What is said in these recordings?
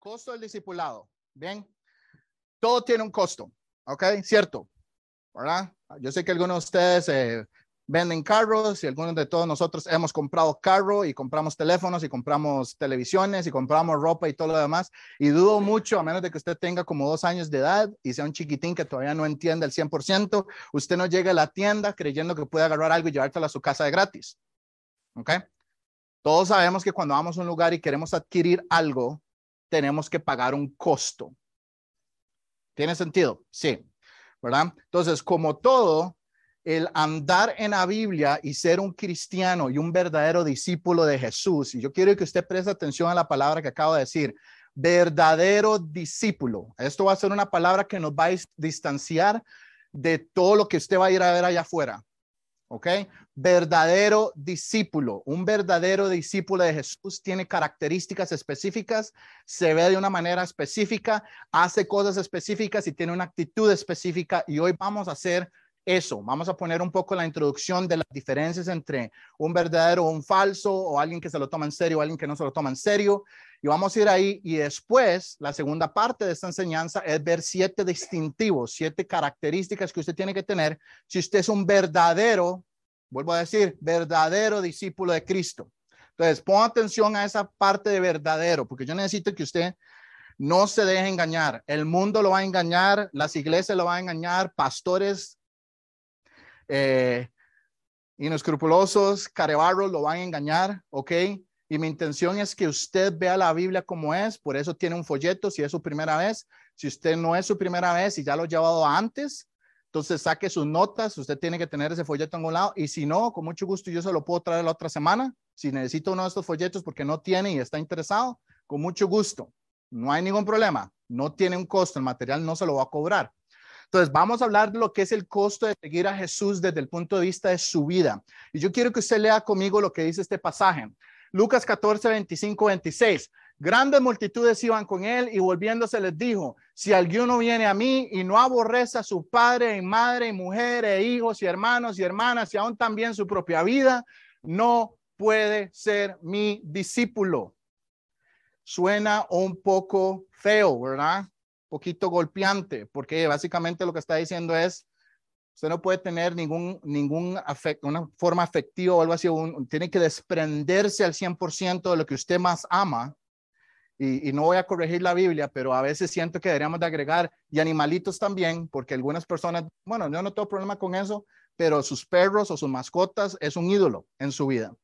Costo del discipulado. Bien. Todo tiene un costo. ¿Ok? Cierto. ¿Verdad? Yo sé que algunos de ustedes eh, venden carros y algunos de todos nosotros hemos comprado carro y compramos teléfonos y compramos televisiones y compramos ropa y todo lo demás. Y dudo mucho, a menos de que usted tenga como dos años de edad y sea un chiquitín que todavía no entiende el 100%, usted no llegue a la tienda creyendo que puede agarrar algo y llevártelo a su casa de gratis. ¿Ok? Todos sabemos que cuando vamos a un lugar y queremos adquirir algo, tenemos que pagar un costo. ¿Tiene sentido? Sí. ¿Verdad? Entonces, como todo, el andar en la Biblia y ser un cristiano y un verdadero discípulo de Jesús. Y yo quiero que usted preste atención a la palabra que acabo de decir, verdadero discípulo. Esto va a ser una palabra que nos va a distanciar de todo lo que usted va a ir a ver allá afuera. ¿Ok? Verdadero discípulo. Un verdadero discípulo de Jesús tiene características específicas, se ve de una manera específica, hace cosas específicas y tiene una actitud específica. Y hoy vamos a hacer eso. Vamos a poner un poco la introducción de las diferencias entre un verdadero o un falso, o alguien que se lo toma en serio o alguien que no se lo toma en serio. Y vamos a ir ahí y después la segunda parte de esta enseñanza es ver siete distintivos, siete características que usted tiene que tener si usted es un verdadero, vuelvo a decir, verdadero discípulo de Cristo. Entonces, ponga atención a esa parte de verdadero, porque yo necesito que usted no se deje engañar. El mundo lo va a engañar, las iglesias lo van a engañar, pastores eh, inescrupulosos, carebarros, lo van a engañar, ¿ok? Y mi intención es que usted vea la Biblia como es, por eso tiene un folleto si es su primera vez. Si usted no es su primera vez y ya lo ha llevado antes, entonces saque sus notas, usted tiene que tener ese folleto en un lado y si no, con mucho gusto yo se lo puedo traer la otra semana. Si necesita uno de estos folletos porque no tiene y está interesado, con mucho gusto. No hay ningún problema. No tiene un costo, el material no se lo va a cobrar. Entonces, vamos a hablar de lo que es el costo de seguir a Jesús desde el punto de vista de su vida. Y yo quiero que usted lea conmigo lo que dice este pasaje. Lucas 14, 25, 26. Grandes multitudes iban con él y volviéndose les dijo, si alguno viene a mí y no aborrece a su padre y madre y mujer e hijos y hermanos y hermanas y aún también su propia vida, no puede ser mi discípulo. Suena un poco feo, ¿verdad? Poquito golpeante, porque básicamente lo que está diciendo es, usted no puede tener ningún, ningún afecto, una forma afectiva o algo así, tiene que desprenderse al 100% de lo que usted más ama. Y, no voy a corregir la Biblia, pero a veces siento que deberíamos de agregar y animalitos también, porque algunas personas, bueno, yo no tengo problema con eso, pero sus perros o sus mascotas es un ídolo en su vida.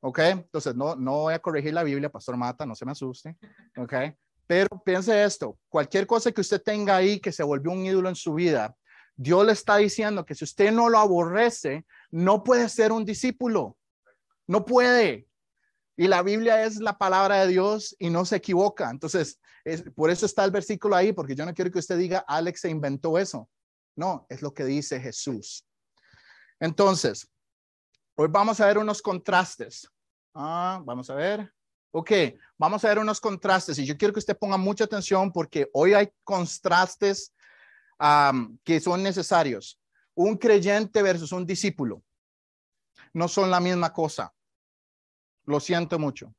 ¿Ok? Entonces, no, no voy a corregir la Biblia, Pastor Mata, no se me asuste. ¿Ok? Pero piense esto, cualquier cosa que usted tenga ahí que se volvió un ídolo en su vida, Dios le está diciendo que si usted no lo aborrece, no puede ser un discípulo. No puede. Y la Biblia es la palabra de Dios y no se equivoca. Entonces, por eso está el versículo ahí, porque yo no quiero que usted diga, Alex se inventó eso. No, es lo que dice Jesús. Entonces, hoy vamos a ver unos contrastes. Ah, vamos a ver. Ok, vamos a ver unos contrastes y yo quiero que usted ponga mucha atención porque hoy hay contrastes que son necesarios. Un creyente versus un discípulo no son la misma cosa. Lo siento mucho.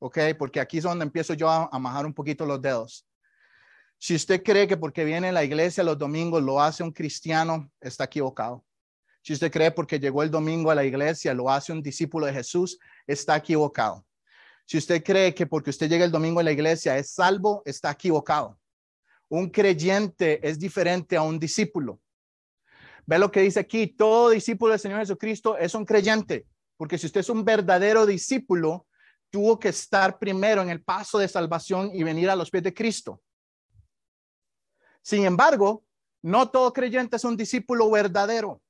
Ok, porque aquí es donde empiezo yo a, a majar un poquito los dedos. Si usted cree que porque viene a la iglesia los domingos lo hace un cristiano, está equivocado. Si usted cree porque llegó el domingo a la iglesia lo hace un discípulo de Jesús, está equivocado. Si usted cree que porque usted llega el domingo a la iglesia es salvo, está equivocado. Un creyente es diferente a un discípulo. Ve lo que dice aquí, todo discípulo del Señor Jesucristo es un creyente, porque si usted es un verdadero discípulo, tuvo que estar primero en el paso de salvación y venir a los pies de Cristo. Sin embargo, no todo creyente es un discípulo verdadero.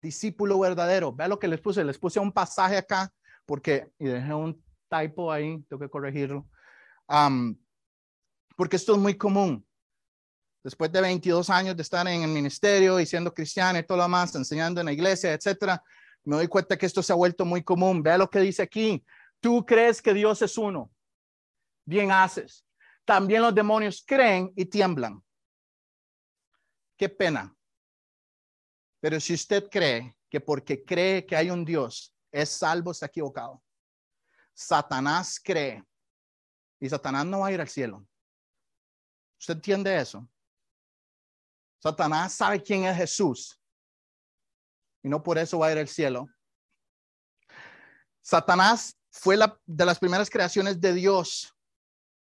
Discípulo verdadero. Ve lo que les puse. Les puse un pasaje acá porque, y dejé un typo ahí, tengo que corregirlo. porque esto es muy común. Después de 22 años de estar en el ministerio y siendo cristiano y todo lo más, enseñando en la iglesia, etcétera, me doy cuenta que esto se ha vuelto muy común. Vea lo que dice aquí. Tú crees que Dios es uno. Bien haces. También los demonios creen y tiemblan. Qué pena. Pero si usted cree que porque cree que hay un Dios es salvo, está equivocado. Satanás cree y Satanás no va a ir al cielo. ¿Usted entiende eso? Satanás sabe quién es Jesús y no por eso va a ir al cielo. Satanás fue la, de las primeras creaciones de Dios,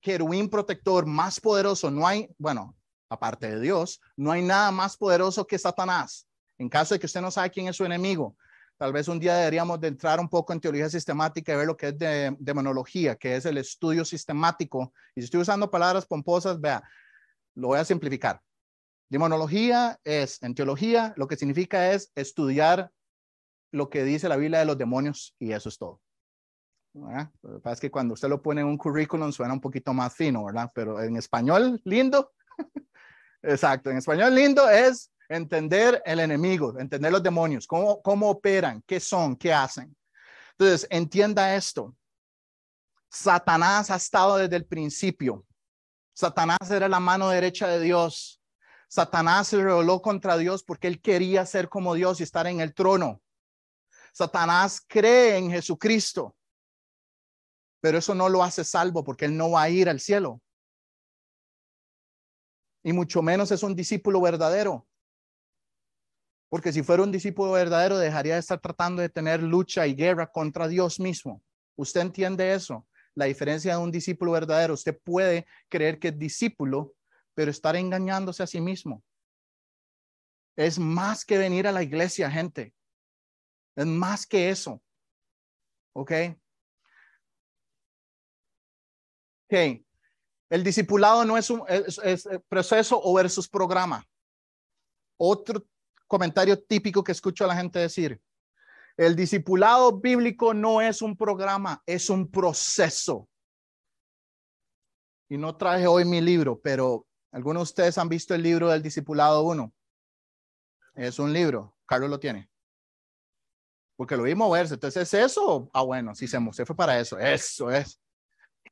querubín protector más poderoso. No hay, bueno, aparte de Dios, no hay nada más poderoso que Satanás. En caso de que usted no sabe quién es su enemigo, tal vez un día deberíamos de entrar un poco en teología sistemática y ver lo que es de, demonología, que es el estudio sistemático. Y si estoy usando palabras pomposas, vea, lo voy a simplificar. Demonología es, en teología, lo que significa es estudiar lo que dice la Biblia de los demonios y eso es todo. Pasa es que cuando usted lo pone en un currículum suena un poquito más fino, ¿verdad? Pero en español lindo, exacto, en español lindo es entender el enemigo, entender los demonios, cómo, cómo operan, qué son, qué hacen. Entonces, entienda esto. Satanás ha estado desde el principio. Satanás era la mano derecha de Dios. Satanás se rebeló contra Dios porque él quería ser como Dios y estar en el trono. Satanás cree en Jesucristo, pero eso no lo hace salvo porque él no va a ir al cielo. Y mucho menos es un discípulo verdadero. Porque si fuera un discípulo verdadero, dejaría de estar tratando de tener lucha y guerra contra Dios mismo. ¿Usted entiende eso? La diferencia de un discípulo verdadero. Usted puede creer que es discípulo, pero estar engañándose a sí mismo. Es más que venir a la iglesia, gente. Es más que eso. ¿Ok? Ok. El discipulado no es un proceso o versus programa. Otro comentario típico que escucho a la gente decir. El discipulado bíblico no es un programa, es un proceso. Y no traje hoy mi libro, pero ¿Algunos de ustedes han visto el libro del Discipulado 1? Es un libro. Carlos lo tiene. Porque lo vi moverse. Entonces, ¿es eso? Ah, bueno, sí, se, fue para eso. Eso es.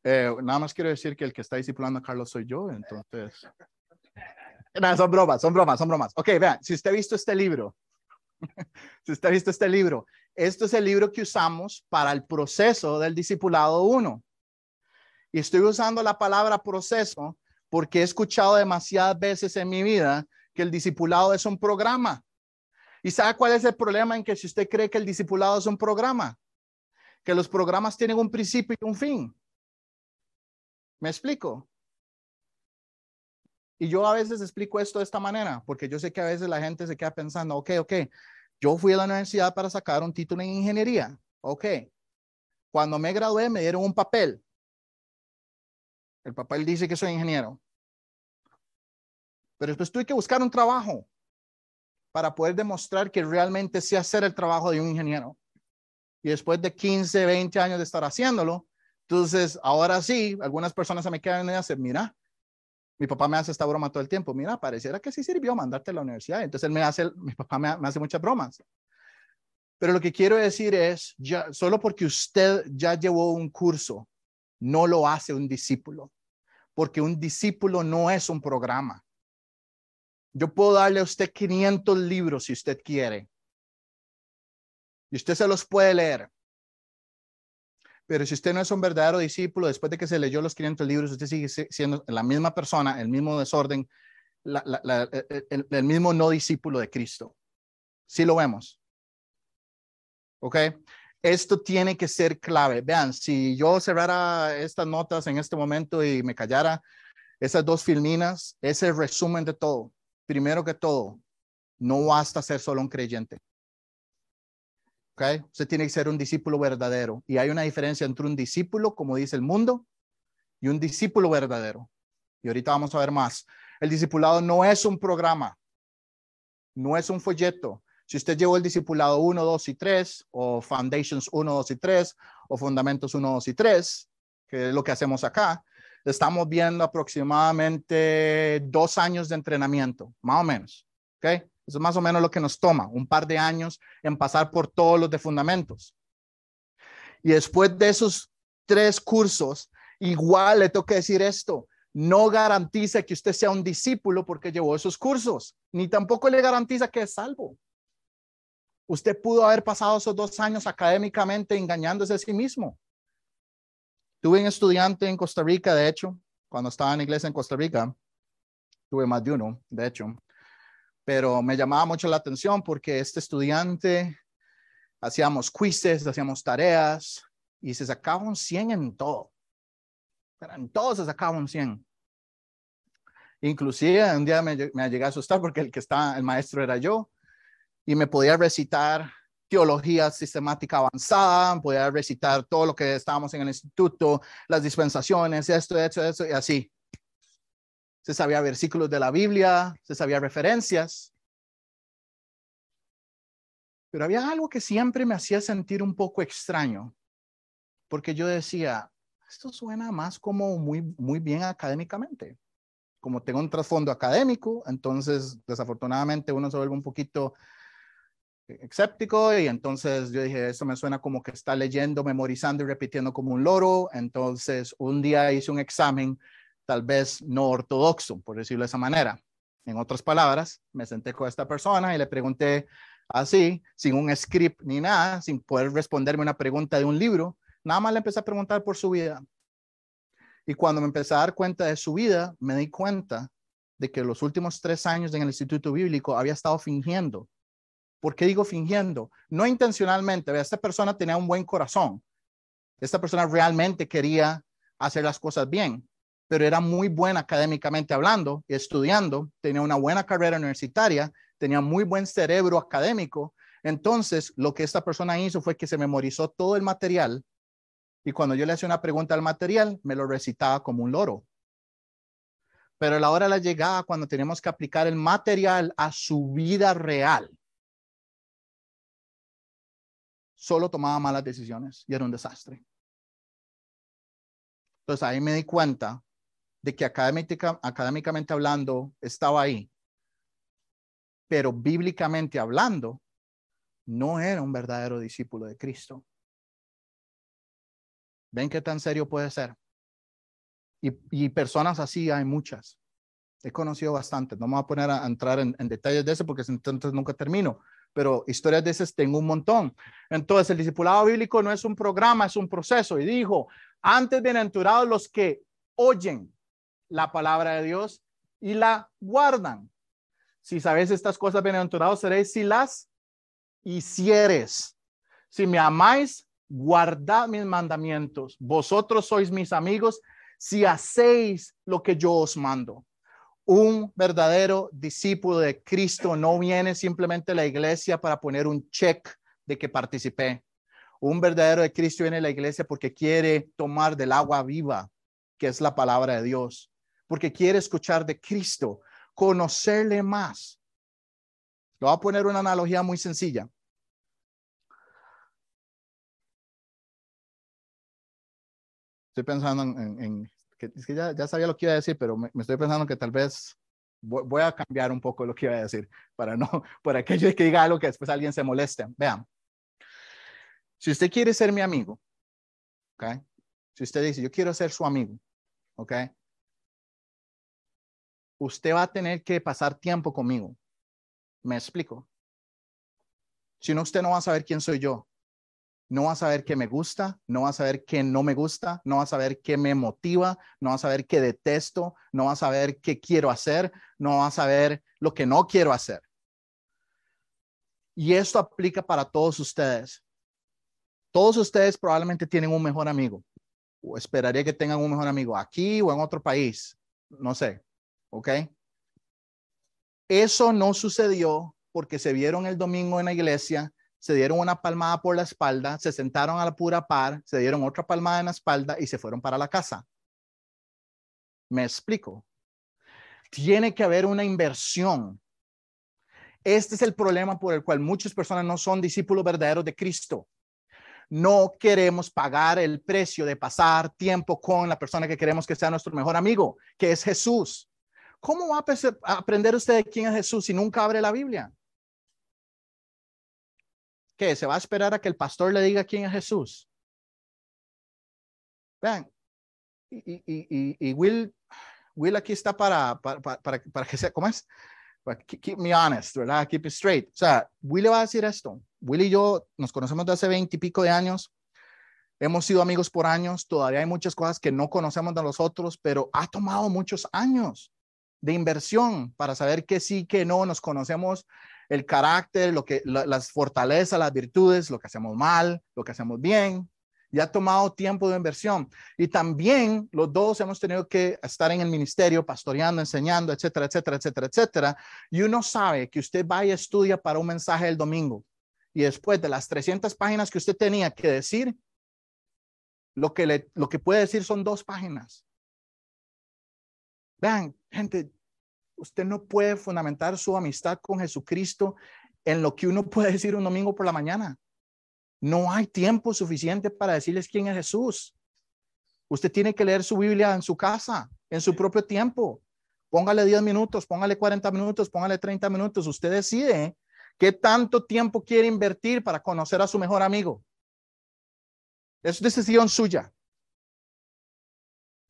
Eh, nada más quiero decir que el que está discipulando a Carlos soy yo, entonces. No, son bromas, son bromas, son bromas. Ok, vean, si usted ha visto este libro, si usted ha visto este libro, esto es el libro que usamos para el proceso del discipulado 1. Y estoy usando la palabra proceso porque he escuchado demasiadas veces en mi vida que el discipulado es un programa. ¿Y sabe cuál es el problema en que si usted cree que el discipulado es un programa? Que los programas tienen un principio y un fin. ¿Me explico? Y yo a veces explico esto de esta manera, porque yo sé que a veces la gente se queda pensando, ok, ok, yo fui a la universidad para sacar un título en ingeniería, ok. Cuando me gradué me dieron un papel el papá dice que soy ingeniero. Pero después tuve que buscar un trabajo para poder demostrar que realmente sé hacer el trabajo de un ingeniero. Y después de 15, 20 años de estar haciéndolo, entonces ahora sí, algunas personas se me quedan y dicen, mira, mi papá me hace esta broma todo el tiempo, mira, pareciera que sí sirvió mandarte a la universidad. Entonces él me hace, mi papá me, hace muchas bromas. Pero lo que quiero decir es, solo porque usted ya llevó un curso, no lo hace un discípulo porque un discípulo no es un programa. Yo puedo darle a usted 500 libros si usted quiere. Y usted se los puede leer. Pero si usted no es un verdadero discípulo, después de que se leyó los 500 libros, usted sigue siendo la misma persona, el mismo desorden, el, mismo no discípulo de Cristo. Sí lo vemos. ¿Ok? Esto tiene que ser clave. Vean, si yo cerrara estas notas en este momento y me callara esas dos filminas, ese resumen de todo. Primero que todo, no basta ser solo un creyente. ¿Ok? Usted tiene que ser un discípulo verdadero. Y hay una diferencia entre un discípulo, como dice el mundo, y un discípulo verdadero. Y ahorita vamos a ver más. El discipulado no es un programa, no es un folleto, si usted llevó el discipulado 1, 2 y 3, o Foundations 1, 2 y 3, o Fundamentos 1, 2 y 3, que es lo que hacemos acá, estamos viendo aproximadamente dos años de entrenamiento, más o menos. ¿Ok? Eso es más o menos lo que nos toma, un par de años en pasar por todos los de fundamentos. Y después de esos tres cursos, igual le tengo que decir esto, no garantiza que usted sea un discípulo porque llevó esos cursos, ni tampoco le garantiza que es salvo. Usted pudo haber pasado esos dos años académicamente engañándose a sí mismo. Tuve un estudiante en Costa Rica, de hecho, cuando estaba en iglesia en Costa Rica, tuve más de uno, de hecho, pero me llamaba mucho la atención porque este estudiante hacíamos quizzes, hacíamos tareas y se sacaba un 100 en todo. En todo se sacaba un 100. Inclusive un día me, me llegué a asustar porque el que estaba, el maestro era yo y me podía recitar teología sistemática avanzada, podía recitar todo lo que estábamos en el instituto, las dispensaciones, esto, esto, esto, y así. Se sabía versículos de la Biblia, se sabía referencias. Pero había algo que siempre me hacía sentir un poco extraño, porque yo decía, esto suena más como muy, muy bien académicamente. Como tengo un trasfondo académico, entonces desafortunadamente uno se vuelve un poquito escéptico y entonces yo dije, esto me suena como que está leyendo, memorizando y repitiendo como un loro. Entonces un día hice un examen tal vez no ortodoxo, por decirlo de esa manera. En otras palabras, me senté con esta persona y le pregunté así, sin un script ni nada, sin poder responderme una pregunta de un libro, nada más le empecé a preguntar por su vida. Y cuando me empecé a dar cuenta de su vida, me di cuenta de que los últimos tres años en el Instituto Bíblico había estado fingiendo ¿Por qué digo fingiendo? No intencionalmente. Esta persona tenía un buen corazón. Esta persona realmente quería hacer las cosas bien, pero era muy buena académicamente hablando, estudiando, tenía una buena carrera universitaria, tenía muy buen cerebro académico. Entonces, lo que esta persona hizo fue que se memorizó todo el material y cuando yo le hacía una pregunta al material, me lo recitaba como un loro. Pero a la hora de la llegada, cuando tenemos que aplicar el material a su vida real, solo tomaba malas decisiones y era un desastre. Entonces ahí me di cuenta de que académicamente hablando estaba ahí, pero bíblicamente hablando no era un verdadero discípulo de Cristo. ¿Ven qué tan serio puede ser? Y, y personas así hay muchas. He conocido bastantes. No me voy a poner a, entrar en, en detalles de eso porque entonces nunca termino pero historias de esas tengo un montón. Entonces, el discipulado bíblico no es un programa, es un proceso. Y dijo, antes bienaventurados los que oyen la palabra de Dios y la guardan. Si sabes estas cosas, bienaventurados seréis si las hicieres. Si me amáis, guardad mis mandamientos. Vosotros sois mis amigos si hacéis lo que yo os mando. Un verdadero discípulo de Cristo no viene simplemente a la iglesia para poner un check de que participé. Un verdadero de Cristo viene a la iglesia porque quiere tomar del agua viva, que es la palabra de Dios, porque quiere escuchar de Cristo, conocerle más. Lo voy a poner una analogía muy sencilla. Estoy pensando en, que, es que ya, ya, sabía lo que iba a decir, pero me, estoy pensando que tal vez voy, a cambiar un poco lo que iba a decir para no, para aquello que diga algo que después alguien se moleste. Vean, si usted quiere ser mi amigo, ¿ok? Si usted dice, yo quiero ser su amigo, ¿ok? Usted va a tener que pasar tiempo conmigo. ¿Me explico? Si no, usted no va a saber quién soy yo no vas a saber qué me gusta, no vas a saber qué no me gusta, no vas a saber qué me motiva, no vas a saber qué detesto, no vas a saber qué quiero hacer, no vas a saber lo que no quiero hacer. Y esto aplica para todos ustedes. Todos ustedes probablemente tienen un mejor amigo, o esperaría que tengan un mejor amigo aquí o en otro país, no sé, ¿ok? Eso no sucedió porque se vieron el domingo en la iglesia se dieron una palmada por la espalda, se sentaron a la pura par, se dieron otra palmada en la espalda y se fueron para la casa. Me explico. Tiene que haber una inversión. Este es el problema por el cual muchas personas no son discípulos verdaderos de Cristo. No queremos pagar el precio de pasar tiempo con la persona que queremos que sea nuestro mejor amigo, que es Jesús. ¿Cómo va a aprender usted quién es Jesús si nunca abre la Biblia? ¿Qué? ¿Se va a esperar a que el pastor le diga quién es Jesús? Vean, y, y, y, Will, Will aquí está para, para, para, para que sea, ¿cómo es? Keep, me honest, ¿verdad? Keep it straight. O sea, Will le va a decir esto. Will y yo nos conocemos de hace veinte y pico de años. Hemos sido amigos por años, todavía hay muchas cosas que no conocemos de nosotros, pero ha tomado muchos años de inversión para saber que sí, que no, nos conocemos el carácter, lo que, las fortalezas, las virtudes, lo que hacemos mal, lo que hacemos bien. Y ha tomado tiempo de inversión. Y también los dos hemos tenido que estar en el ministerio, pastoreando, enseñando, etcétera, etcétera, etcétera, etcétera. Y uno sabe que usted va y estudia para un mensaje el domingo. Y después de las 300 páginas que usted tenía que decir, lo que, le, lo que puede decir son dos páginas. Vean, gente, usted no puede fundamentar su amistad con Jesucristo en lo que uno puede decir un domingo por la mañana. No hay tiempo suficiente para decirles quién es Jesús. Usted tiene que leer su Biblia en su casa, en su propio tiempo. Póngale 10 minutos, póngale 40 minutos, póngale 30 minutos. Usted decide qué tanto tiempo quiere invertir para conocer a su mejor amigo. Es decisión suya.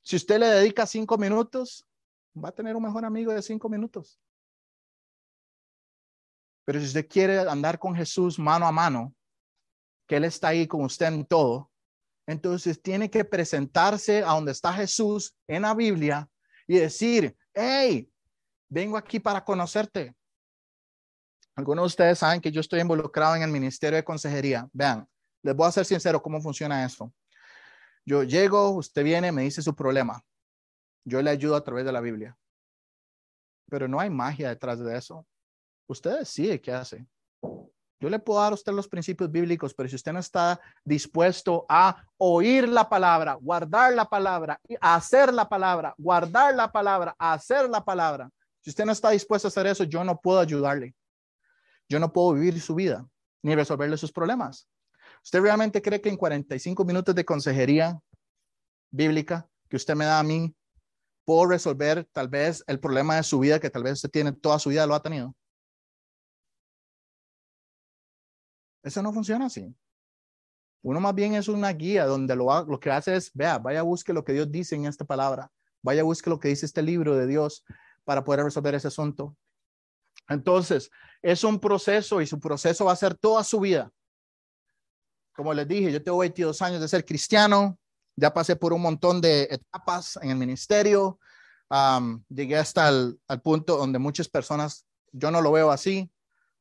Si usted le dedica cinco minutos, va a tener un mejor amigo de cinco minutos. Pero si usted quiere andar con Jesús mano a mano, que Él está ahí con usted en todo, entonces tiene que presentarse a donde está Jesús en la Biblia y decir, hey, vengo aquí para conocerte. Algunos de ustedes saben que yo estoy involucrado en el Ministerio de Consejería. Vean, les voy a ser sincero cómo funciona eso. Yo llego, usted viene, me dice su problema. Yo le ayudo a través de la Biblia. Pero no hay magia detrás de eso. Usted decide qué hace. Yo le puedo dar a usted los principios bíblicos, pero si usted no está dispuesto a oír la palabra, guardar la palabra, hacer la palabra, guardar la palabra, hacer la palabra, si usted no está dispuesto a hacer eso, yo no puedo ayudarle. Yo no puedo vivir su vida ni resolverle sus problemas. ¿Usted realmente cree que en 45 minutos de consejería bíblica que usted me da a mí, puedo resolver tal vez el problema de su vida que tal vez usted tiene toda su vida, lo ha tenido? Eso no funciona así. Uno más bien es una guía donde lo, lo que hace es, vea, vaya busque lo que Dios dice en esta palabra, vaya busque lo que dice este libro de Dios para poder resolver ese asunto. Entonces, es un proceso y su proceso va a ser toda su vida. Como les dije, yo tengo 22 años de ser cristiano, ya pasé por un montón de etapas en el ministerio, llegué hasta el al punto donde muchas personas, yo no lo veo así,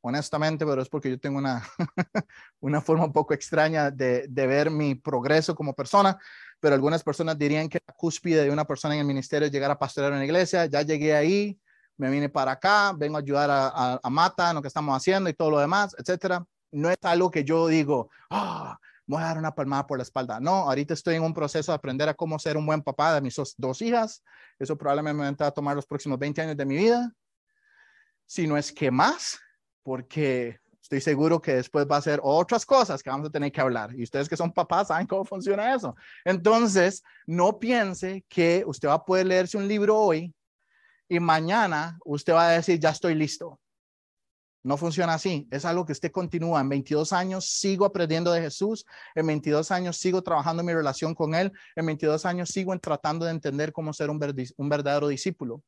honestamente, pero es porque yo tengo una, una forma un poco extraña de, de, ver mi progreso como persona, pero algunas personas dirían que la cúspide de una persona en el ministerio es llegar a pastorear en la iglesia, ya llegué ahí, me vine para acá, vengo a ayudar a, a, Mata en lo que estamos haciendo y todo lo demás, etcétera. No es algo que yo digo, ah, voy a dar una palmada por la espalda. No, ahorita estoy en un proceso de aprender a cómo ser un buen papá de mis dos hijas. Eso probablemente va a tomar los próximos 20 años de mi vida. Si no es que más, porque estoy seguro que después va a ser otras cosas que vamos a tener que hablar. Y ustedes que son papás saben cómo funciona eso. Entonces, no piense que usted va a poder leerse un libro hoy y mañana usted va a decir, ya estoy listo. No funciona así. Es algo que usted continúa. En 22 años sigo aprendiendo de Jesús. En 22 años sigo trabajando mi relación con Él. En 22 años sigo tratando de entender cómo ser un, verdadero discípulo.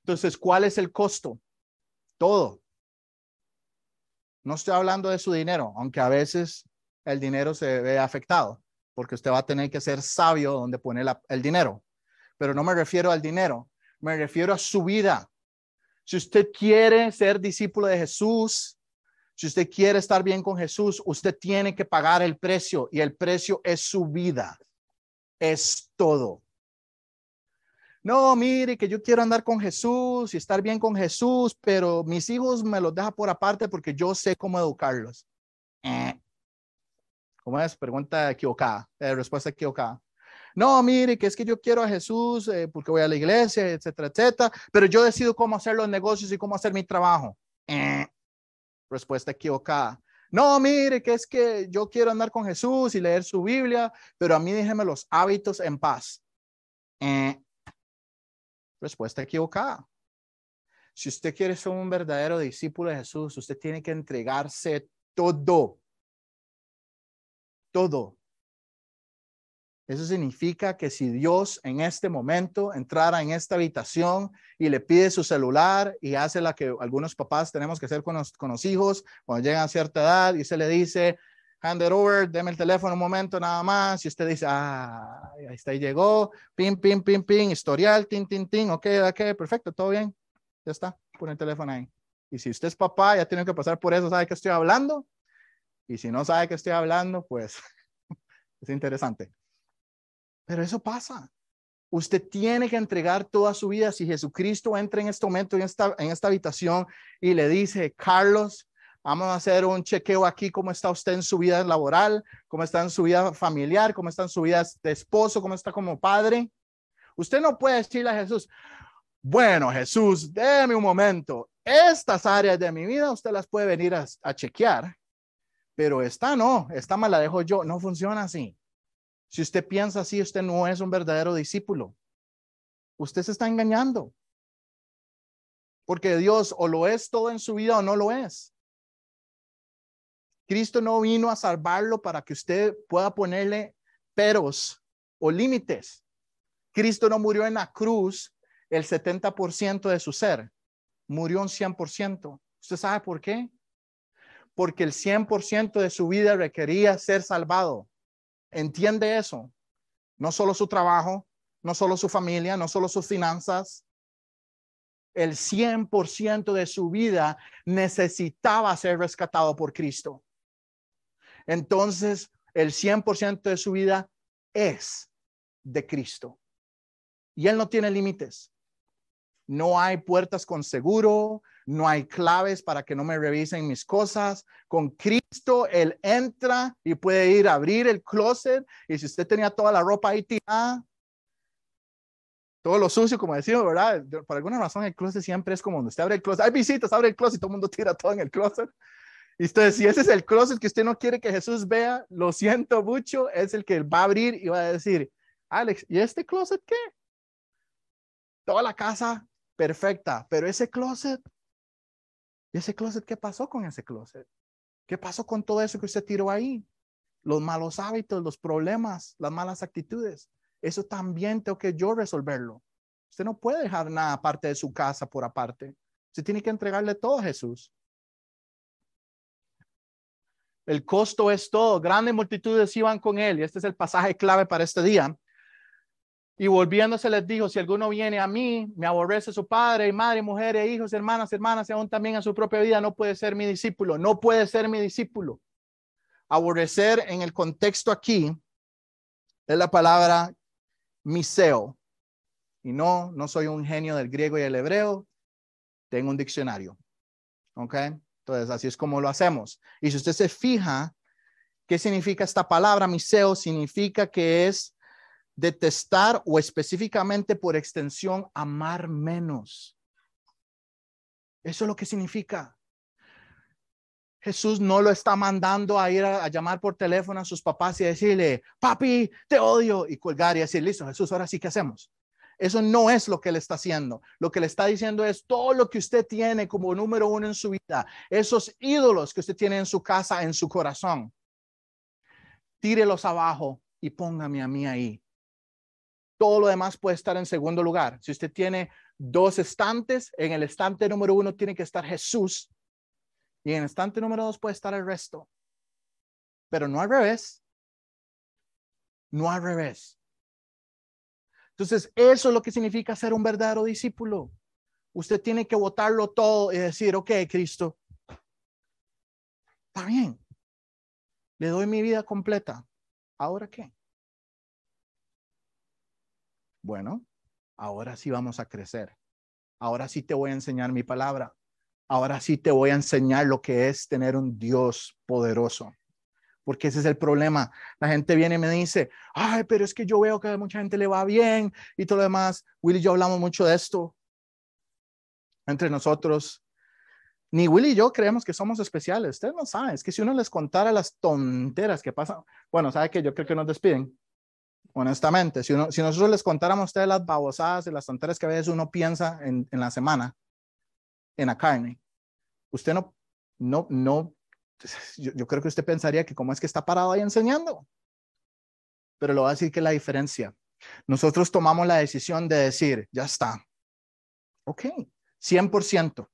Entonces, ¿cuál es el costo? Todo. No estoy hablando de su dinero, aunque a veces el dinero se ve afectado, porque usted va a tener que ser sabio donde pone el dinero. Pero no me refiero al dinero, me refiero a su vida. Si usted quiere ser discípulo de Jesús, si usted quiere estar bien con Jesús, usted tiene que pagar el precio y el precio es su vida. Es todo. No, mire que yo quiero andar con Jesús y estar bien con Jesús, pero mis hijos me los deja por aparte porque yo sé cómo educarlos. Eh. ¿Cómo es? Pregunta equivocada, eh, respuesta equivocada. No, mire, que es que yo quiero a Jesús eh, porque voy a la iglesia, etcétera, etcétera, pero yo decido cómo hacer los negocios y cómo hacer mi trabajo. Eh, respuesta equivocada. No, mire, que es que yo quiero andar con Jesús y leer su Biblia, pero a mí déjeme los hábitos en paz. Eh, respuesta equivocada. Si usted quiere ser un verdadero discípulo de Jesús, usted tiene que entregarse todo. Todo. Eso significa que si Dios en este momento entrara en esta habitación y le pide su celular y hace la que algunos papás tenemos que hacer con los, hijos cuando llegan a cierta edad y se le dice, hand it over, deme el teléfono un momento nada más. Y usted dice, ah, ahí está, ahí llegó, pin, pin, pin, pin, historial, tin, tin, tin, ok, ok, perfecto, todo bien. Ya está, pone el teléfono ahí. Y si usted es papá, ya tiene que pasar por eso, sabe que estoy hablando. Y si no sabe que estoy hablando, pues es interesante. Pero eso pasa. Usted tiene que entregar toda su vida. Si Jesucristo entra en este momento, en esta, en esta habitación y le dice, Carlos, vamos a hacer un chequeo aquí, cómo está usted en su vida laboral, cómo está en su vida familiar, cómo está en su vida de esposo, cómo está como padre. Usted no puede decirle a Jesús, bueno, Jesús, déme un momento. Estas áreas de mi vida usted las puede venir a, chequear, pero esta no, esta me la dejo yo. No funciona así. Si usted piensa así, usted no es un verdadero discípulo. Usted se está engañando. Porque Dios o lo es todo en su vida o no lo es. Cristo no vino a salvarlo para que usted pueda ponerle peros o límites. Cristo no murió en la cruz el 70% de su ser, murió un 100%. ¿Usted sabe por qué? Porque el 100% de su vida requería ser salvado. ¿Entiende eso? No solo su trabajo, no solo su familia, no solo sus finanzas. El 100% de su vida necesitaba ser rescatado por Cristo. Entonces, el 100% de su vida es de Cristo. Y Él no tiene límites. No hay puertas con seguro, no hay claves para que no me revisen mis cosas. Con Cristo, Él entra y puede ir a abrir el closet. Y si usted tenía toda la ropa ahí tirada, todo lo sucio, como decimos, ¿verdad? Por alguna razón el closet siempre es como donde usted abre el closet. Hay visitas, abre el closet y todo el mundo tira todo en el closet. Y entonces, si ese es el closet que usted no quiere que Jesús vea, lo siento mucho, es el que va a abrir y va a decir, Alex, ¿y este closet qué? Toda la casa perfecta, pero ese closet, ¿y ese closet qué pasó con ese closet? ¿Qué pasó con todo eso que usted tiró ahí? Los malos hábitos, los problemas, las malas actitudes. Eso también tengo que yo resolverlo. Usted no puede dejar nada aparte de su casa por aparte. Usted tiene que entregarle todo a Jesús. El costo es todo. Grandes multitudes iban con él. Y este es el pasaje clave para este día. Y volviéndose les dijo, si alguno viene a mí, me aborrece su padre y madre, mujer, e hijos, hermanas, hermanas, y aún también a su propia vida, no puede ser mi discípulo. No puede ser mi discípulo. Aborrecer en el contexto aquí es la palabra miseo. Y no, no soy un genio del griego y el hebreo. Tengo un diccionario. ¿Ok? Entonces, así es como lo hacemos. Y si usted se fija, ¿qué significa esta palabra? Miseo significa que es detestar o específicamente por extensión amar menos. Eso es lo que significa. Jesús no lo está mandando a ir a, llamar por teléfono a sus papás y decirle, papi, te odio, y colgar y decir, listo, Jesús, ahora sí, ¿qué hacemos? Eso no es lo que le está haciendo. Lo que le está diciendo es todo lo que usted tiene como número uno en su vida, esos ídolos que usted tiene en su casa, en su corazón, tírelos abajo y póngame a mí ahí. Todo lo demás puede estar en segundo lugar. Si usted tiene dos estantes, en el estante número uno tiene que estar Jesús y en el estante número dos puede estar el resto. Pero no al revés. No al revés. Entonces, eso es lo que significa ser un verdadero discípulo. Usted tiene que votarlo todo y decir, ok, Cristo, está bien, le doy mi vida completa. ¿Ahora qué? Bueno, ahora sí vamos a crecer. Ahora sí te voy a enseñar mi palabra. Ahora sí te voy a enseñar lo que es tener un Dios poderoso porque ese es el problema. La gente viene y me dice, ay, pero es que yo veo que a mucha gente le va bien y todo lo demás. Willy y yo hablamos mucho de esto entre nosotros. Ni Willy y yo creemos que somos especiales. Ustedes no saben, es que si uno les contara las tonteras que pasan, bueno, sabe que yo creo que nos despiden. Honestamente, si, uno, si nosotros les contáramos a ustedes las babosadas y las tonteras que a veces uno piensa en, en la semana, en la carne, usted no, no, no yo, creo que usted pensaría que cómo es que está parado ahí enseñando. Pero lo voy a decir que la diferencia. Nosotros tomamos la decisión de decir, ya está. Ok, 100%.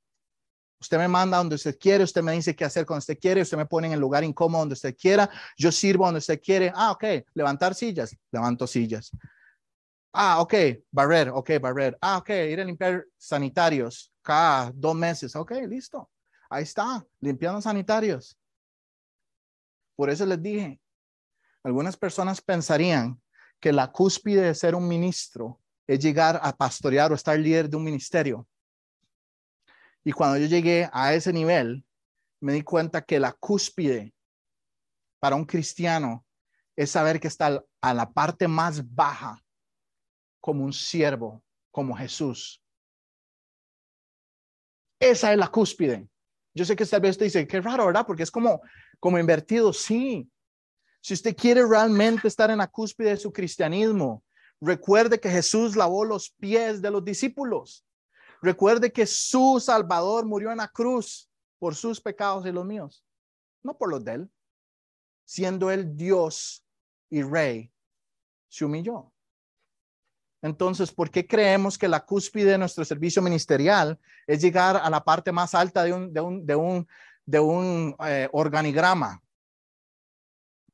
Usted me manda donde usted quiere, usted me dice qué hacer cuando usted quiere, usted me pone en el lugar incómodo donde usted quiera, yo sirvo donde usted quiere. Ah, ok, levantar sillas, levanto sillas. Ah, ok, barrer, ok, barrer. Ah, ok, ir a limpiar sanitarios cada dos meses. Ok, listo. Ahí está, limpiando sanitarios. Por eso les dije, algunas personas pensarían que la cúspide de ser un ministro es llegar a pastorear o estar líder de un ministerio. Y cuando yo llegué a ese nivel, me di cuenta que la cúspide para un cristiano es saber que está a la parte más baja como un siervo, como Jesús. Esa es la cúspide. Yo sé que tal vez usted dice, qué raro, ¿verdad? Porque es como, como invertido. Sí. Si usted quiere realmente estar en la cúspide de su cristianismo, recuerde que Jesús lavó los pies de los discípulos. Recuerde que su Salvador murió en la cruz por sus pecados y los míos, no por los de él. Siendo él Dios y Rey, se humilló. Entonces, ¿por qué creemos que la cúspide de nuestro servicio ministerial es llegar a la parte más alta de un, de un, de un, de un eh, organigrama?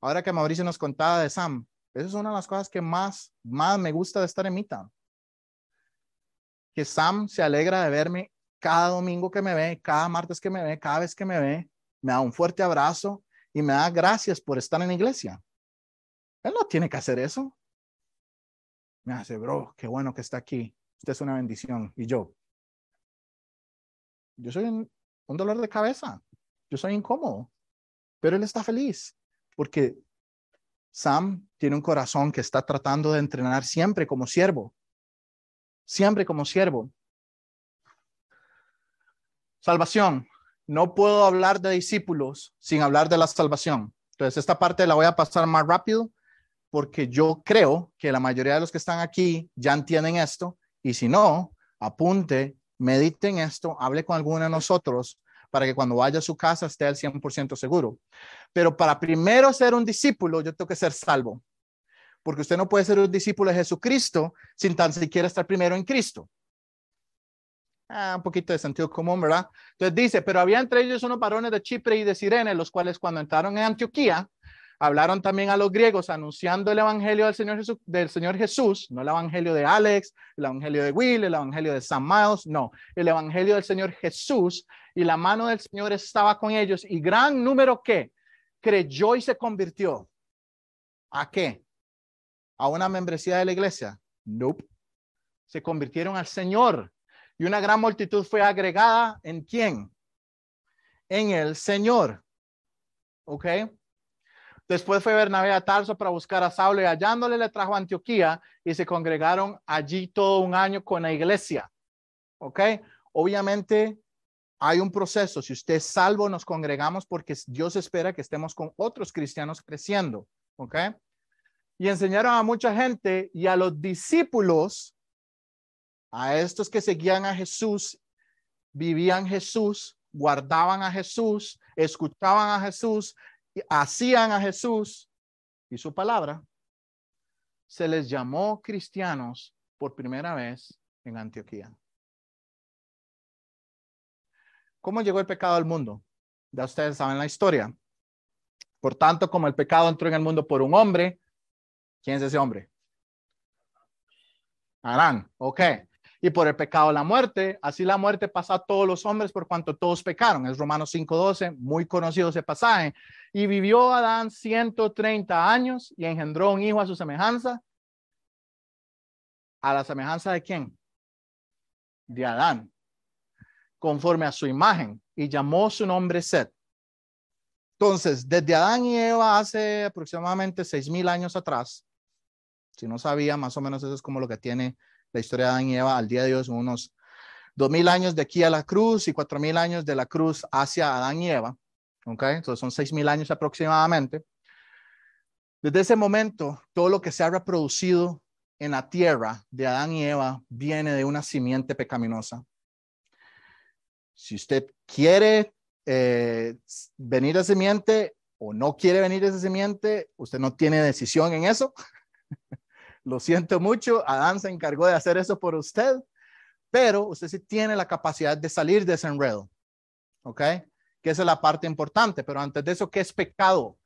Ahora que Mauricio nos contaba de Sam, esa es una de las cosas que más, más me gusta de estar en mitad que Sam se alegra de verme cada domingo que me ve, cada martes que me ve, cada vez que me ve, me da un fuerte abrazo y me da gracias por estar en la iglesia. Él no tiene que hacer eso. Me hace, bro, qué bueno que está aquí. Usted es una bendición. Y yo, yo soy un, un dolor de cabeza. Yo soy incómodo. Pero él está feliz porque Sam tiene un corazón que está tratando de entrenar siempre como siervo siempre como siervo. Salvación. No puedo hablar de discípulos sin hablar de la salvación. Entonces, esta parte la voy a pasar más rápido porque yo creo que la mayoría de los que están aquí ya entienden esto y si no, apunte, mediten esto, hable con alguno de nosotros para que cuando vaya a su casa esté al 100% seguro. Pero para primero ser un discípulo, yo tengo que ser salvo porque usted no puede ser un discípulo de Jesucristo sin tan siquiera estar primero en Cristo. Ah, un poquito de sentido común, ¿verdad? Entonces dice, pero había entre ellos unos varones de Chipre y de Sirene, los cuales cuando entraron en Antioquía, hablaron también a los griegos anunciando el evangelio del Señor, del Señor Jesús, no el evangelio de Alex, el evangelio de Will, el evangelio de Sam Miles, no, el evangelio del Señor Jesús y la mano del Señor estaba con ellos y gran número que creyó y se convirtió. ¿A qué? A una membresía de la iglesia? Nope. Se convirtieron al Señor. Y una gran multitud fue agregada en quién? En el Señor. ¿Ok? Después fue Bernabé a Tarso para buscar a Saulo y hallándole le trajo a Antioquía y se congregaron allí todo un año con la iglesia. ¿Ok? Obviamente hay un proceso. Si usted es salvo, nos congregamos porque Dios espera que estemos con otros cristianos creciendo. ¿Ok? Y enseñaron a mucha gente y a los discípulos, a estos que seguían a Jesús, vivían Jesús, guardaban a Jesús, escuchaban a Jesús, hacían a Jesús y su palabra, se les llamó cristianos por primera vez en Antioquía. ¿Cómo llegó el pecado al mundo? Ya ustedes saben la historia. Por tanto, como el pecado entró en el mundo por un hombre, ¿Quién es ese hombre? Adán, ok. Y por el pecado la muerte, así la muerte pasa a todos los hombres por cuanto todos pecaron. Es Romanos 5.12, muy conocido ese pasaje. Y vivió Adán 130 años y engendró un hijo a su semejanza. ¿A la semejanza de quién? De Adán. Conforme a su imagen. Y llamó su nombre Seth. Entonces, desde Adán y Eva hace aproximadamente seis mil años atrás, si no sabía, más o menos eso es como lo que tiene la historia de Adán y Eva al día de hoy, son unos dos mil años de aquí a la cruz y cuatro mil años de la cruz hacia Adán y Eva. ¿Ok? Entonces son seis mil años aproximadamente. Desde ese momento, todo lo que se ha reproducido en la tierra de Adán y Eva viene de una simiente pecaminosa. Si usted quiere eh, venir a simiente o no quiere venir a esa simiente, usted no tiene decisión en eso. Lo siento mucho, Adán se encargó de hacer eso por usted, pero usted sí tiene la capacidad de salir de ese enredo. ¿ok? Que esa es la parte importante, pero antes de eso, ¿qué es pecado?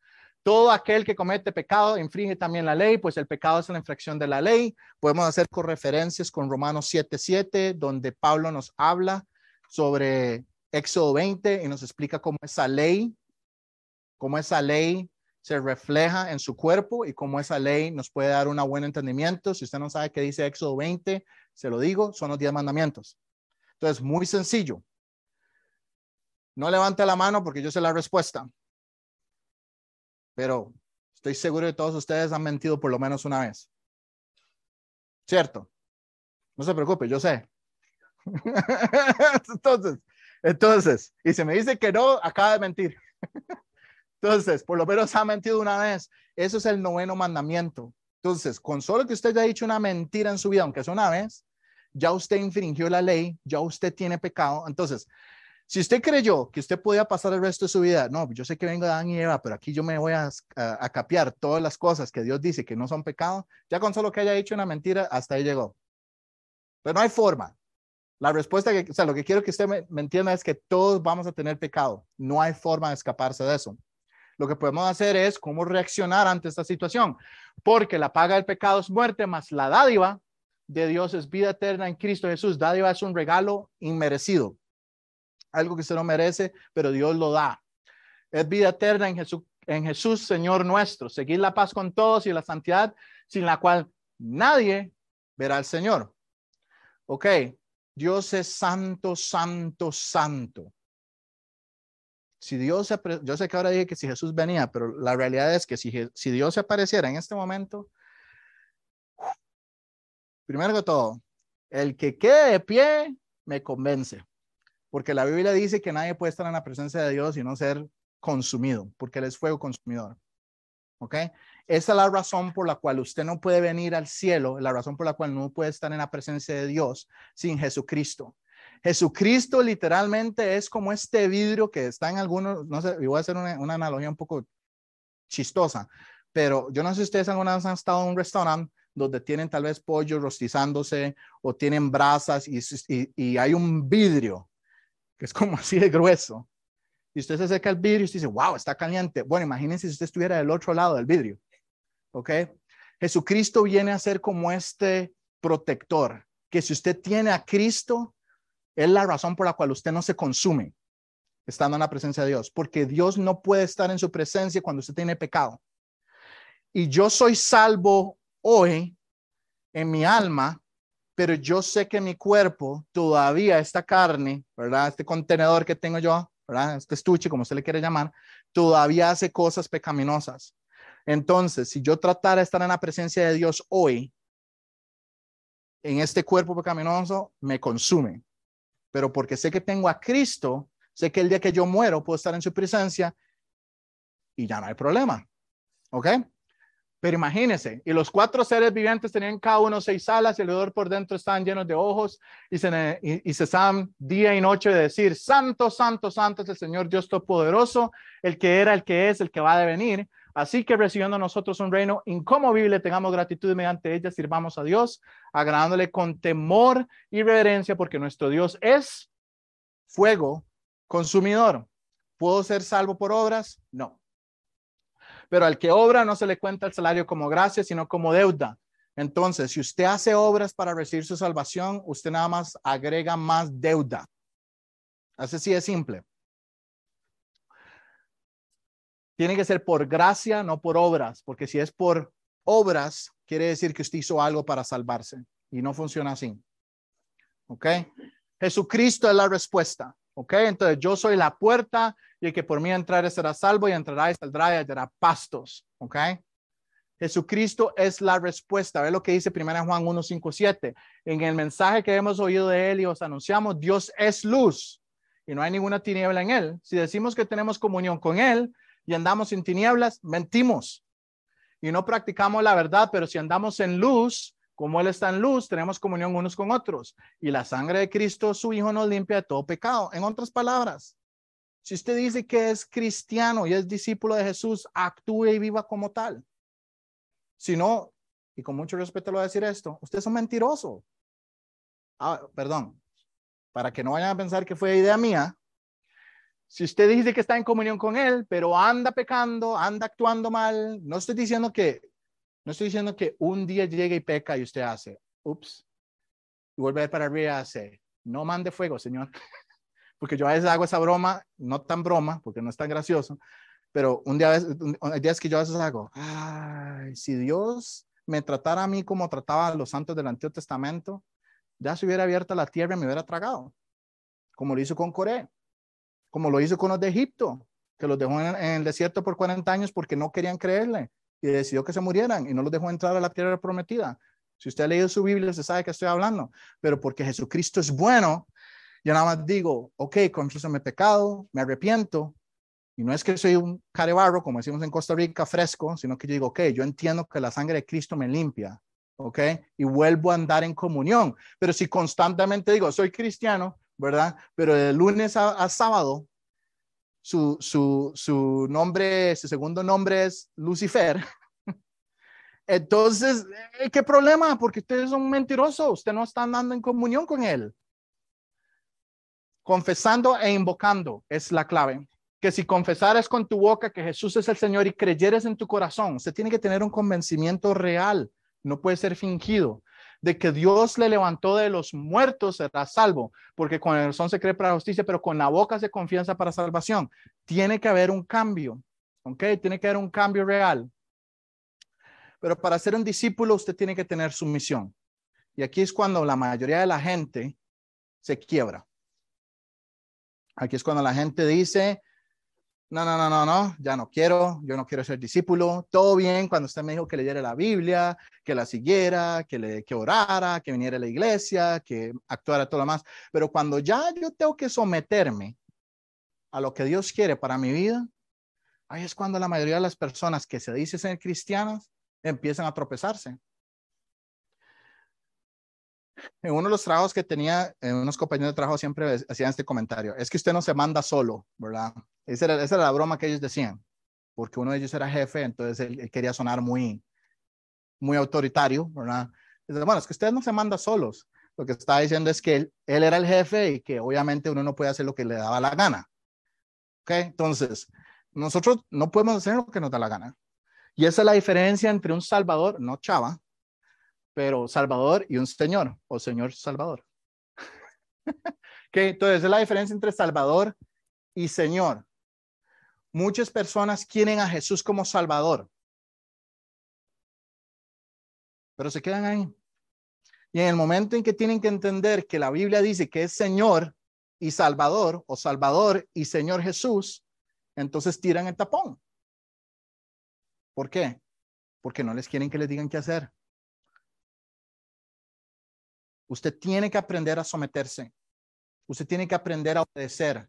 Todo aquel que comete pecado infringe también la ley, pues el pecado es la infracción de la ley. Podemos hacer referencias con Romanos 7:7, donde Pablo nos habla sobre Éxodo 20 y nos explica cómo esa ley, cómo esa ley se refleja en su cuerpo y cómo esa ley nos puede dar un buen entendimiento. Si usted no sabe qué dice Éxodo 20, se lo digo, son los diez mandamientos. Entonces, muy sencillo. No levante la mano porque yo sé la respuesta pero estoy seguro de que todos ustedes han mentido por lo menos una vez. ¿Cierto? No se preocupe, yo sé. entonces, entonces, y se me dice que no, acaba de mentir. entonces, por lo menos ha mentido una vez. Eso es el noveno mandamiento. Entonces, con solo que usted haya dicho una mentira en su vida, aunque sea una vez, ya usted infringió la ley, ya usted tiene pecado. Entonces, si usted creyó que usted podía pasar el resto de su vida, no, yo sé que vengo de Adán y Eva, pero aquí yo me voy a, a, todas las cosas que Dios dice que no son pecado, ya con solo que haya dicho una mentira, hasta ahí llegó. Pero no hay forma. La respuesta, que, o sea, lo que quiero que usted me, me entienda es que todos vamos a tener pecado. No hay forma de escaparse de eso. Lo que podemos hacer es cómo reaccionar ante esta situación, porque la paga del pecado es muerte, más la dádiva de Dios es vida eterna en Cristo Jesús. Dádiva es un regalo inmerecido algo que se no merece, pero Dios lo da. Es vida eterna en Jesús, en Jesús, Señor nuestro. Seguir la paz con todos y la santidad, sin la cual nadie verá al Señor. Ok, Dios es santo, santo, santo. Si Dios, yo sé que ahora dije que si Jesús venía, pero la realidad es que si, si Dios se apareciera en este momento, primero que todo, el que quede de pie me convence porque la Biblia dice que nadie puede estar en la presencia de Dios y no ser consumido, porque Él es fuego consumidor. ¿Ok? Esa es la razón por la cual usted no puede venir al cielo, la razón por la cual no puede estar en la presencia de Dios sin Jesucristo. Jesucristo literalmente es como este vidrio que está en algunos, no sé, voy a hacer una, analogía un poco chistosa, pero yo no sé si ustedes alguna vez han estado en un restaurante donde tienen tal vez pollo rostizándose o tienen brasas y, hay un vidrio que es como así de grueso, y usted se acerca al vidrio y dice, wow, está caliente. Bueno, imagínense si usted estuviera del otro lado del vidrio. ¿Ok? Jesucristo viene a ser como este protector, que si usted tiene a Cristo, es la razón por la cual usted no se consume estando en la presencia de Dios, porque Dios no puede estar en su presencia cuando usted tiene pecado. Y yo soy salvo hoy en mi alma pero yo sé que mi cuerpo todavía, esta carne, ¿verdad? Este contenedor que tengo yo, ¿verdad? Este estuche, como se le quiere llamar, todavía hace cosas pecaminosas. Entonces, si yo tratara de estar en la presencia de Dios hoy, en este cuerpo pecaminoso, me consume. Pero porque sé que tengo a Cristo, sé que el día que yo muero puedo estar en su presencia y ya no hay problema. ¿Ok? Pero imagínense, y los cuatro seres vivientes tenían cada uno seis alas y el por dentro estaban llenos de ojos y se, y, se estaban día y noche de decir, Santo, Santo, Santo es el Señor Dios Todopoderoso, el que era, el que es, el que va a venir. Así que recibiendo nosotros un reino incomovible, tengamos gratitud mediante ella, sirvamos a Dios, agradándole con temor y reverencia, porque nuestro Dios es fuego consumidor. ¿Puedo ser salvo por obras? No pero al que obra no se le cuenta el salario como gracia, sino como deuda. Entonces, si usted hace obras para recibir su salvación, usted nada más agrega más deuda. Así sí es simple. Tiene que ser por gracia, no por obras, porque si es por obras, quiere decir que usted hizo algo para salvarse y no funciona así. ¿Ok? Jesucristo es la respuesta. ¿Ok? Entonces yo soy la puerta y el que por mí entrare será salvo y entrará y saldrá y hallará pastos. ¿Ok? Jesucristo es la respuesta. Ve lo que dice 1 Juan 1, 5, 7. En el mensaje que hemos oído de él y os anunciamos, Dios es luz y no hay ninguna tiniebla en él. Si decimos que tenemos comunión con él y andamos en tinieblas, mentimos y no practicamos la verdad, pero si andamos en luz, como Él está en luz, tenemos comunión unos con otros. Y la sangre de Cristo, su Hijo, nos limpia de todo pecado. En otras palabras, si usted dice que es cristiano y es discípulo de Jesús, actúe y viva como tal. Si no, y con mucho respeto lo voy a decir esto, usted es un mentiroso. Ah, perdón, para que no vayan a pensar que fue idea mía, si usted dice que está en comunión con Él, pero anda pecando, anda actuando mal, no estoy diciendo que, no estoy diciendo que un día llegue y peca y usted hace, ups, y vuelve para arriba y hace, no mande fuego, Señor. Porque yo a veces hago esa broma, no tan broma, porque no es tan gracioso, pero un día, hay días que yo a veces hago, ay, si Dios me tratara a mí como trataba a los santos del Antiguo Testamento, ya se hubiera abierto la tierra y me hubiera tragado, como lo hizo con Corea como lo hizo con los de Egipto, que los dejó en, el desierto por 40 años porque no querían creerle y decidió que se murieran y no los dejó entrar a la tierra prometida. Si usted ha leído su Biblia, se sabe que estoy hablando, pero porque Jesucristo es bueno, yo nada más digo, ok, confieso mi pecado, me arrepiento, y no es que soy un carebarro, como decimos en Costa Rica, fresco, sino que yo digo, ok, yo entiendo que la sangre de Cristo me limpia, ok, y vuelvo a andar en comunión. Pero si constantemente digo, soy cristiano, ¿verdad? Pero de lunes a, sábado, su, su, su nombre, su segundo nombre es Lucifer. Entonces, eh, ¿qué problema? Porque ustedes son mentirosos, usted no está andando en comunión con él. Confesando e invocando es la clave. Que si confesares con tu boca que Jesús es el Señor y creyeres en tu corazón, usted tiene que tener un convencimiento real, no puede ser fingido de que Dios le levantó de los muertos, será salvo, porque con el corazón se cree para justicia, pero con la boca se confianza para salvación. Tiene que haber un cambio, ¿ok? Tiene que haber un cambio real. Pero para ser un discípulo usted tiene que tener sumisión. Y aquí es cuando la mayoría de la gente se quiebra. Aquí es cuando la gente dice, no, no, no, no, no, ya no quiero, yo no quiero ser discípulo. Todo bien cuando usted me dijo que leyera la Biblia, que la siguiera, que, le, que orara, que viniera a la iglesia, que actuara todo lo más. Pero cuando ya yo tengo que someterme a lo que Dios quiere para mi vida, ahí es cuando la mayoría de las personas que se dicen ser cristianas empiezan a tropezarse en uno de los trabajos que tenía, en unos compañeros de trabajo siempre hacían este comentario, es que usted no se manda solo, ¿verdad? Esa era, la broma que ellos decían, porque uno de ellos era jefe, entonces él, quería sonar muy, muy autoritario, ¿verdad? Dice, bueno, es que usted no se manda solos. Lo que está diciendo es que él, él era el jefe y que obviamente uno no puede hacer lo que le daba la gana. ¿Ok? Entonces, nosotros no podemos hacer lo que nos da la gana. Y esa es la diferencia entre un salvador, no chava, pero Salvador y un Señor o Señor Salvador. que entonces es la diferencia entre Salvador y Señor. Muchas personas quieren a Jesús como Salvador, pero se quedan ahí. Y en el momento en que tienen que entender que la Biblia dice que es Señor y Salvador, o Salvador y Señor Jesús, entonces tiran el tapón. ¿Por qué? Porque no les quieren que les digan qué hacer. Usted tiene que aprender a someterse. Usted tiene que aprender a obedecer.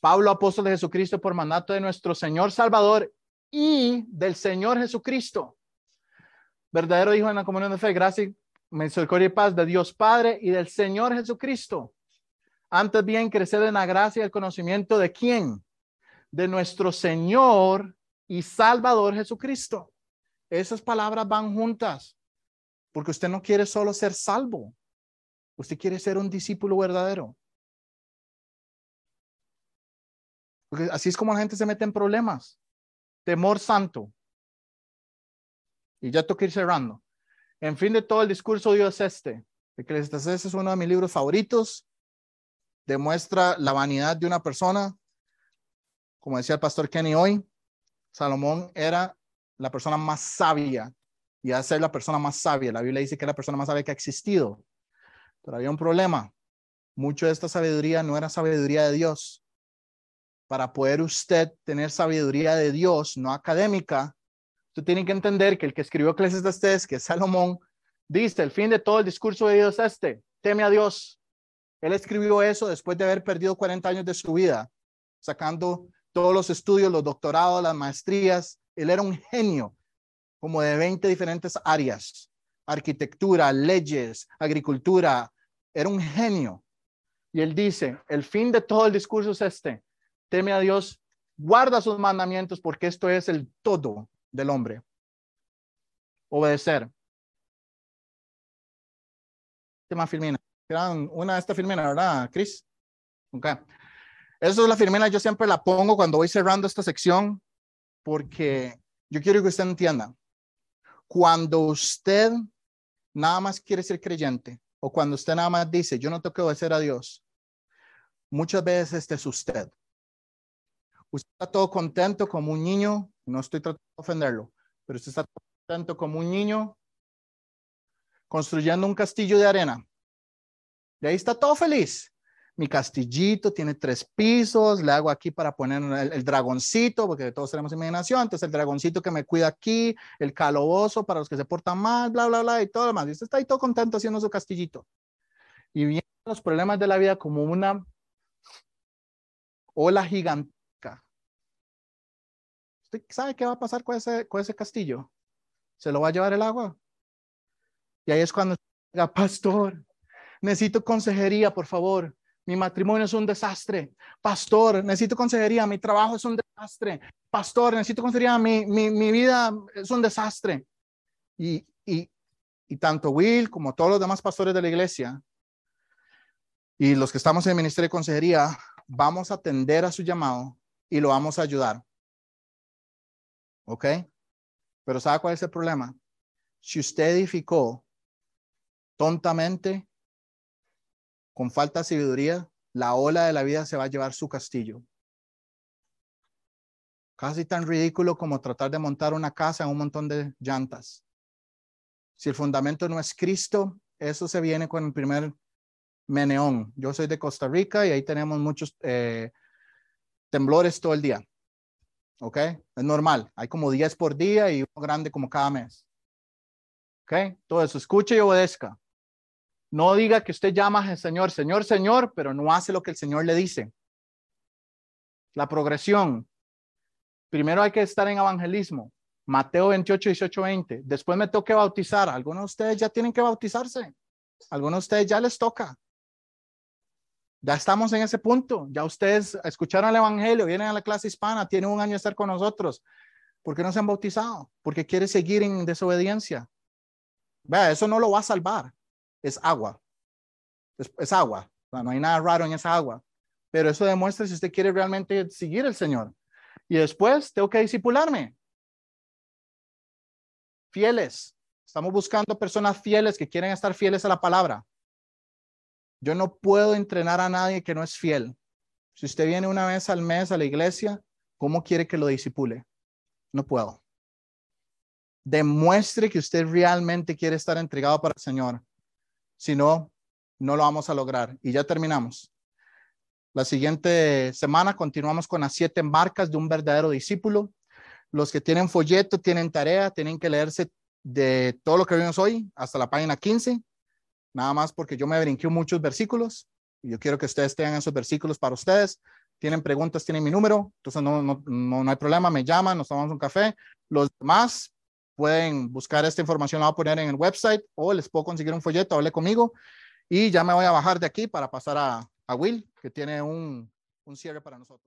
Pablo, apóstol de Jesucristo, por mandato de nuestro Señor Salvador y del Señor Jesucristo. Verdadero Hijo en la comunión de fe, gracia, misericordia y paz de Dios Padre y del Señor Jesucristo. Antes bien, crecer en la gracia y el conocimiento de quién? De nuestro Señor y Salvador Jesucristo. Esas palabras van juntas. Porque usted no quiere solo ser salvo. Usted quiere ser un discípulo verdadero. Así es como la gente se mete en problemas. Temor santo. Y ya que ir cerrando. En fin de todo el discurso Dios este. Eclesiastes es uno de mis libros favoritos. Demuestra la vanidad de una persona. Como decía el pastor Kenny hoy, Salomón era la persona más sabia y a ser la persona más sabia. La Biblia dice que es la persona más sabia que ha existido. Pero había un problema. Mucho de esta sabiduría no era sabiduría de Dios. Para poder usted tener sabiduría de Dios, no académica, usted tiene que entender que el que escribió Eclesiastes, que es Salomón, dice, el fin de todo el discurso de Dios es este, teme a Dios. Él escribió eso después de haber perdido 40 años de su vida, sacando todos los estudios, los doctorados, las maestrías. Él era un genio como de 20 diferentes áreas, arquitectura, leyes, agricultura. Era un genio. Y él dice, el fin de todo el discurso es este, teme a Dios, guarda sus mandamientos porque esto es el todo del hombre. Obedecer. Tema Filmina. Una de esta Filmina, ¿verdad, Chris? Okay. Eso es la firmina, yo siempre la pongo cuando voy cerrando esta sección, porque yo quiero que usted entienda. Cuando usted nada más quiere ser creyente, o cuando usted nada más dice, yo no tengo que obedecer a Dios, muchas veces este es usted. Usted está todo contento como un niño, no estoy tratando de ofenderlo, pero usted está contento como un niño construyendo un castillo de arena. Y ahí está todo feliz mi castillito tiene tres pisos, le hago aquí para poner el, dragoncito, porque todos tenemos imaginación, entonces el dragoncito que me cuida aquí, el caloboso para los que se portan mal, bla, bla, bla, y todo lo demás. Y usted está ahí todo contento haciendo su castillito. Y vienen los problemas de la vida como una ola gigantesca. ¿Usted sabe qué va a pasar con ese, con ese castillo? ¿Se lo va a llevar el agua? Y ahí es cuando diga, pastor, necesito consejería, por favor mi matrimonio es un desastre. Pastor, necesito consejería, mi trabajo es un desastre. Pastor, necesito consejería, mi, mi, mi vida es un desastre. Y, y, y tanto Will como todos los demás pastores de la iglesia y los que estamos en el ministerio de consejería, vamos a atender a su llamado y lo vamos a ayudar. ¿Ok? Pero ¿sabe cuál es el problema? Si usted edificó tontamente, con falta de sabiduría, la ola de la vida se va a llevar su castillo. Casi tan ridículo como tratar de montar una casa en un montón de llantas. Si el fundamento no es Cristo, eso se viene con el primer meneón. Yo soy de Costa Rica y ahí tenemos muchos eh, temblores todo el día. ¿Ok? Es normal. Hay como 10 por día y uno grande como cada mes. ¿Ok? Todo eso. Escuche y obedezca. No diga que usted llama al Señor, Señor, Señor, pero no hace lo que el Señor le dice. La progresión. Primero hay que estar en evangelismo. Mateo 28, 18, 20. Después me toque bautizar. Algunos de ustedes ya tienen que bautizarse. Algunos de ustedes ya les toca. Ya estamos en ese punto. Ya ustedes escucharon el evangelio, vienen a la clase hispana, tienen un año de estar con nosotros. ¿Por qué no se han bautizado? Porque quiere seguir en desobediencia. Vea, eso no lo va a salvar es agua. Es, agua. No, hay nada raro en esa agua. Pero eso demuestra si usted quiere realmente seguir al Señor. Y después tengo que disipularme. Fieles. Estamos buscando personas fieles que quieren estar fieles a la palabra. Yo no puedo entrenar a nadie que no es fiel. Si usted viene una vez al mes a la iglesia, ¿cómo quiere que lo disipule? No puedo. Demuestre que usted realmente quiere estar entregado para el Señor. Si no, no lo vamos a lograr. Y ya terminamos. La siguiente semana continuamos con las siete marcas de un verdadero discípulo. Los que tienen folleto tienen tarea, tienen que leerse de todo lo que vimos hoy hasta la página 15. Nada más porque yo me brinqué muchos versículos y yo quiero que ustedes tengan esos versículos para ustedes. Tienen preguntas, tienen mi número, entonces no, no, no, no hay problema, me llaman, nos tomamos un café. Los demás, pueden buscar esta información, la voy a poner en el website o les puedo conseguir un folleto, hable conmigo y ya me voy a bajar de aquí para pasar a, a Will, que tiene un, un cierre para nosotros.